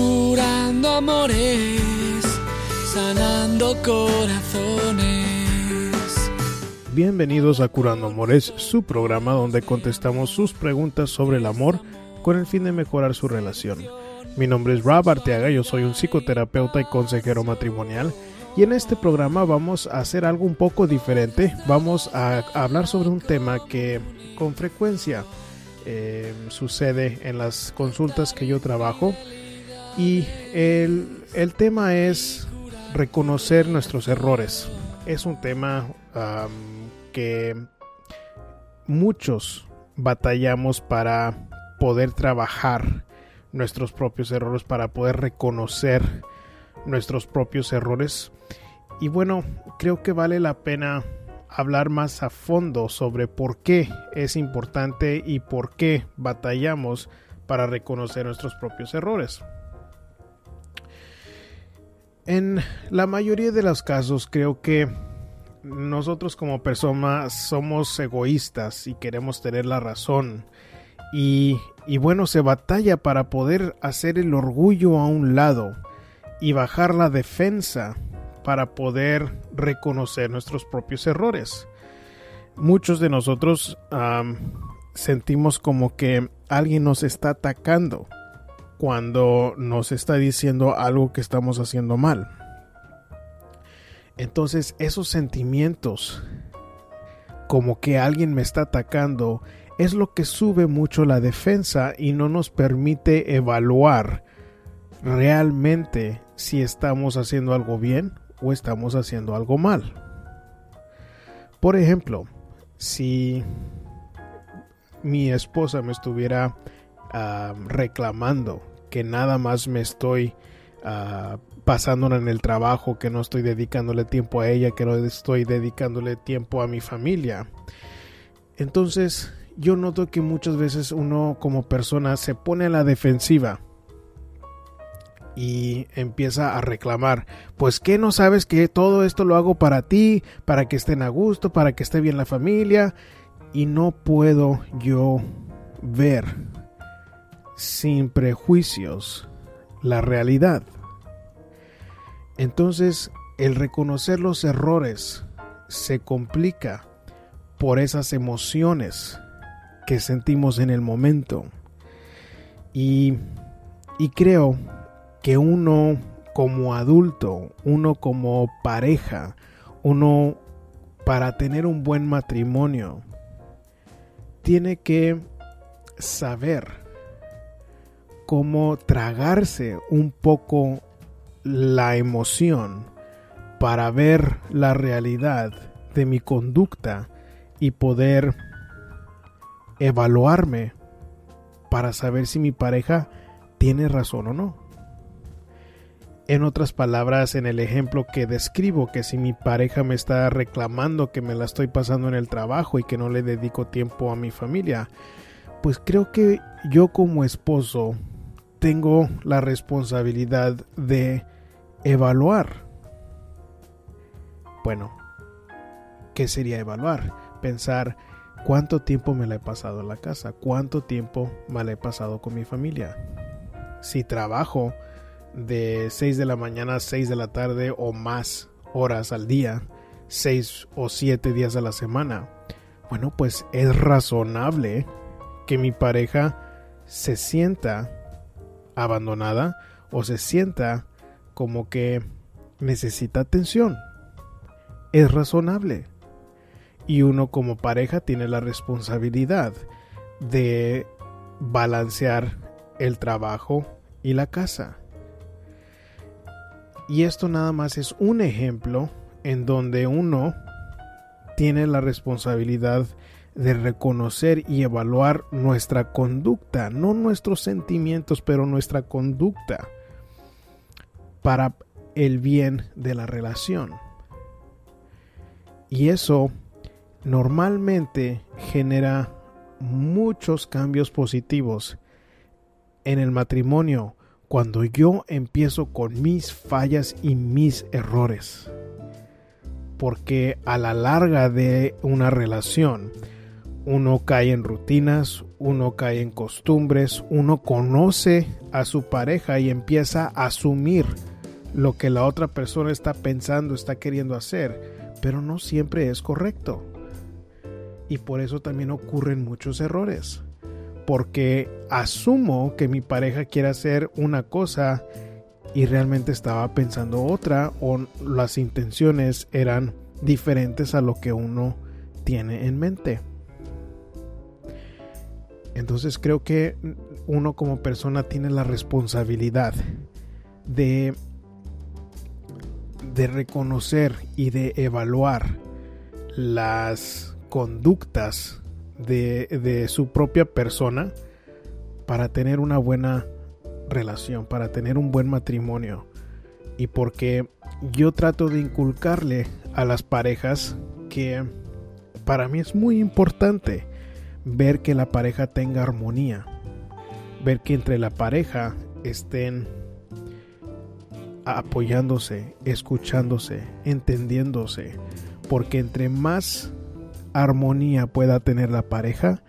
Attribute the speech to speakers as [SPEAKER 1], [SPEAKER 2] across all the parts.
[SPEAKER 1] curando amores, sanando corazones.
[SPEAKER 2] Bienvenidos a Curando Amores, su programa donde contestamos sus preguntas sobre el amor con el fin de mejorar su relación. Mi nombre es Rob Arteaga, yo soy un psicoterapeuta y consejero matrimonial y en este programa vamos a hacer algo un poco diferente. Vamos a hablar sobre un tema que con frecuencia eh, sucede en las consultas que yo trabajo y el, el tema es reconocer nuestros errores. Es un tema que muchos batallamos para poder trabajar nuestros propios errores, para poder reconocer nuestros propios errores. Y bueno, creo que vale la pena hablar más a fondo sobre por qué es importante y por qué batallamos para reconocer nuestros propios errores. En la mayoría de los casos creo que nosotros como personas somos egoístas y queremos tener la razón. Y, y, bueno, se batalla para poder hacer el orgullo a un lado y bajar la defensa para poder reconocer nuestros propios errores. Muchos de nosotros sentimos como que alguien nos está atacando cuando nos está diciendo algo que estamos haciendo mal. Entonces esos sentimientos como que alguien me está atacando es lo que sube mucho la defensa y no nos permite evaluar realmente si estamos haciendo algo bien o estamos haciendo algo mal. Por ejemplo, si mi esposa me estuviera ah, reclamando que nada más me estoy uh, pasándola en el trabajo, que no estoy dedicándole tiempo a ella, que no estoy dedicándole tiempo a mi familia. Entonces, yo noto que muchas veces uno como persona se pone a la defensiva y empieza a reclamar, pues que no sabes que todo esto lo hago para ti, para que estén a gusto, para que esté bien la familia y no puedo yo ver sin prejuicios la realidad. Entonces, el reconocer los errores se complica por esas emociones que sentimos en el momento. Y, y creo que uno como adulto, uno como pareja, uno para tener un buen matrimonio, tiene que saber cómo tragarse un poco la emoción para ver la realidad de mi conducta y poder evaluarme para saber si mi pareja tiene razón o no. En otras palabras, en el ejemplo que describo, que si mi pareja me está reclamando que me la estoy pasando en el trabajo y que no le dedico tiempo a mi familia, pues creo que yo como esposo tengo la responsabilidad de evaluar. Bueno, ¿qué sería evaluar? Pensar cuánto tiempo me la he pasado en la casa, cuánto tiempo me la he pasado con mi familia. Si trabajo de 6 de la mañana a 6 de la tarde o más horas al día, 6 o 7 días a la semana, bueno, pues es razonable que mi pareja se sienta abandonada o se sienta como que necesita atención. Es razonable. Y uno como pareja tiene la responsabilidad de balancear el trabajo y la casa. Y esto nada más es un ejemplo en donde uno tiene la responsabilidad de reconocer y evaluar nuestra conducta, no nuestros sentimientos, pero nuestra conducta para el bien de la relación. Y eso normalmente genera muchos cambios positivos en el matrimonio cuando yo empiezo con mis fallas y mis errores. Porque a la larga de una relación, uno cae en rutinas, uno cae en costumbres, uno conoce a su pareja y empieza a asumir lo que la otra persona está pensando, está queriendo hacer, pero no siempre es correcto. Y por eso también ocurren muchos errores. Porque asumo que mi pareja quiere hacer una cosa y realmente estaba pensando otra o las intenciones eran diferentes a lo que uno tiene en mente. Entonces creo que uno como persona tiene la responsabilidad de, de reconocer y de evaluar las conductas de, de su propia persona para tener una buena relación, para tener un buen matrimonio. Y porque yo trato de inculcarle a las parejas que para mí es muy importante ver que la pareja tenga armonía, ver que entre la pareja estén apoyándose, escuchándose, entendiéndose, porque entre más armonía pueda tener la pareja,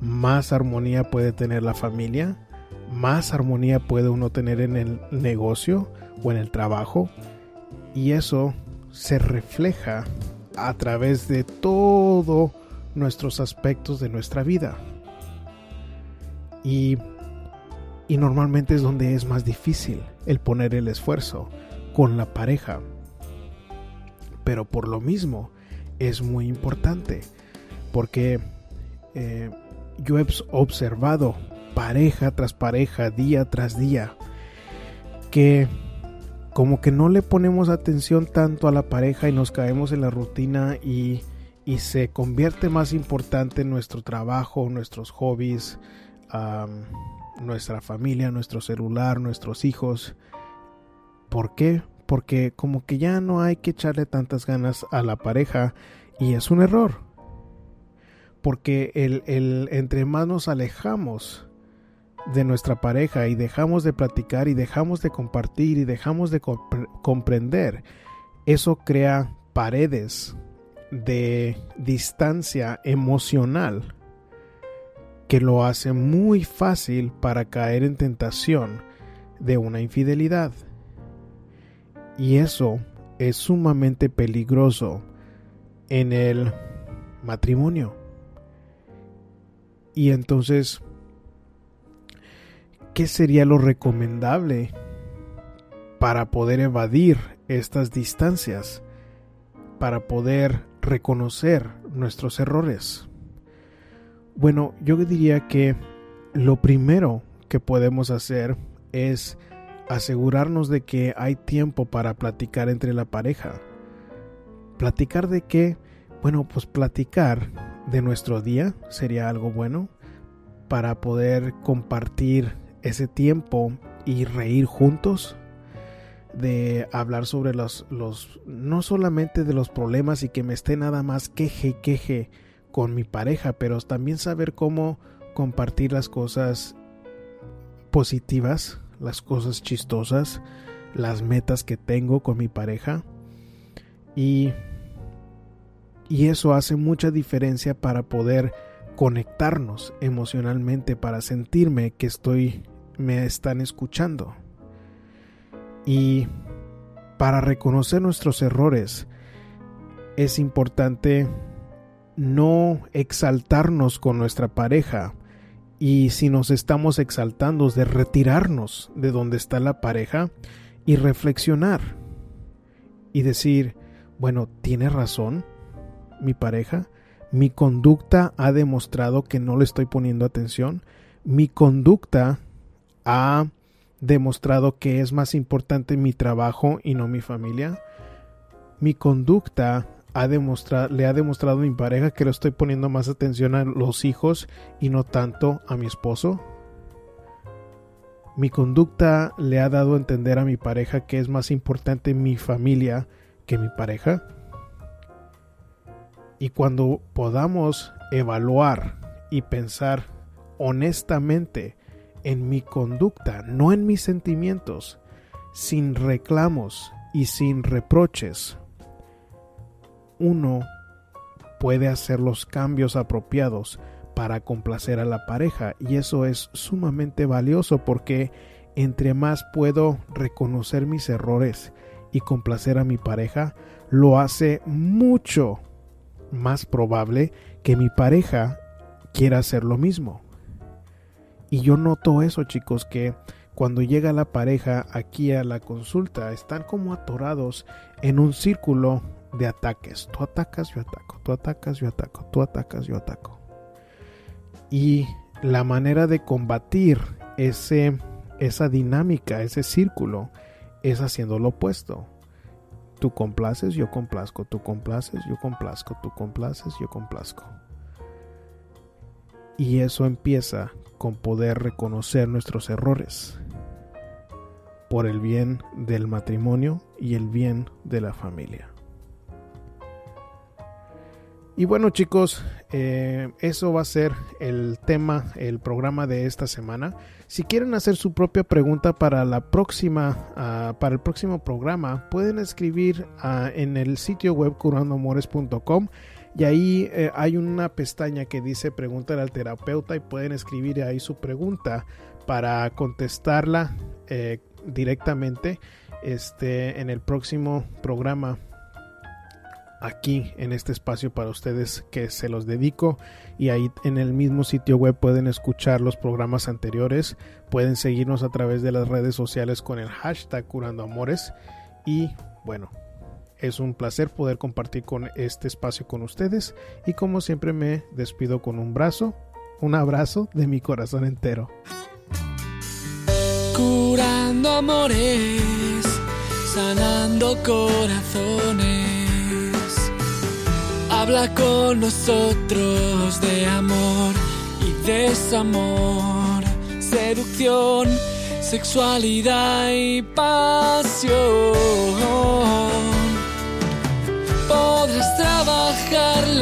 [SPEAKER 2] más armonía puede tener la familia, más armonía puede uno tener en el negocio o en el trabajo, y eso se refleja a través de todo nuestros aspectos de nuestra vida. Y, y normalmente es donde es más difícil el poner el esfuerzo con la pareja. Pero por lo mismo es muy importante porque eh, yo he observado pareja tras pareja, día tras día, que como que no le ponemos atención tanto a la pareja y nos caemos en la rutina y y se convierte más importante en nuestro trabajo, nuestros hobbies, nuestra familia, nuestro celular, nuestros hijos. ¿Por qué? Porque como que ya no hay que echarle tantas ganas a la pareja y es un error. Porque el, el, entre más nos alejamos de nuestra pareja y dejamos de platicar y dejamos de compartir y dejamos de comprender, eso crea paredes de distancia emocional que lo hace muy fácil para caer en tentación de una infidelidad. Y eso es sumamente peligroso en el matrimonio. Y entonces, ¿qué sería lo recomendable para poder evadir estas distancias? Para poder reconocer nuestros errores? Bueno, yo diría que lo primero que podemos hacer es asegurarnos de que hay tiempo para platicar entre la pareja. ¿Platicar de qué? Bueno, pues platicar de nuestro día sería algo bueno para poder compartir ese tiempo y reír juntos de hablar sobre los, los, no solamente de los problemas y que me esté nada más queje queje con mi pareja, pero también saber cómo compartir las cosas positivas, las cosas chistosas, las metas que tengo con mi pareja. Y, y eso hace mucha diferencia para poder conectarnos emocionalmente, para sentirme que estoy, me están escuchando. Y para reconocer nuestros errores es importante no exaltarnos con nuestra pareja. Y si nos estamos exaltando de retirarnos de donde está la pareja y reflexionar y decir, bueno, tiene razón mi pareja, mi conducta ha demostrado que no le estoy poniendo atención, mi conducta ha demostrado que es más importante mi trabajo y no mi familia. Mi conducta ha demostrado, le ha demostrado a mi pareja que le estoy poniendo más atención a los hijos y no tanto a mi esposo. Mi conducta le ha dado a entender a mi pareja que es más importante mi familia que mi pareja. Y cuando podamos evaluar y pensar honestamente en mi conducta, no en mis sentimientos, sin reclamos y sin reproches, uno puede hacer los cambios apropiados para complacer a la pareja y eso es sumamente valioso porque entre más puedo reconocer mis errores y complacer a mi pareja, lo hace mucho más probable que mi pareja quiera hacer lo mismo. Y yo noto eso, chicos, que cuando llega la pareja aquí a la consulta, están como atorados en un círculo de ataques. Tú atacas, yo ataco, tú atacas, yo ataco, tú atacas, yo ataco. Y la manera de combatir ese, esa dinámica, ese círculo, es haciendo lo opuesto. Tú complaces, yo complazco, tú complaces, yo complazco, tú complaces, yo complazco. Y eso empieza con poder reconocer nuestros errores por el bien del matrimonio y el bien de la familia. Y bueno chicos, eh, eso va a ser el tema, el programa de esta semana. Si quieren hacer su propia pregunta para la próxima, ah, para el próximo programa, pueden escribir ah, en el sitio web curandoamores.com y ahí eh, hay una pestaña que dice pregúntale al terapeuta y pueden escribir ahí su pregunta para contestarla eh, directamente este, en el próximo programa aquí en este espacio para ustedes que se los dedico. Y ahí en el mismo sitio web pueden escuchar los programas anteriores. Pueden seguirnos a través de las redes sociales con el hashtag curando amores. Y bueno es un placer poder compartir con este espacio con ustedes y como siempre me despido con un brazo un abrazo de mi corazón entero
[SPEAKER 1] curando amores sanando corazones Habla con nosotros de amor y desamor, seducción, sexualidad y pasión.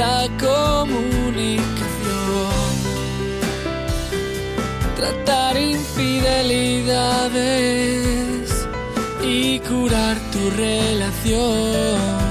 [SPEAKER 1] La comunicación, tratar infidelidades y curar tu relación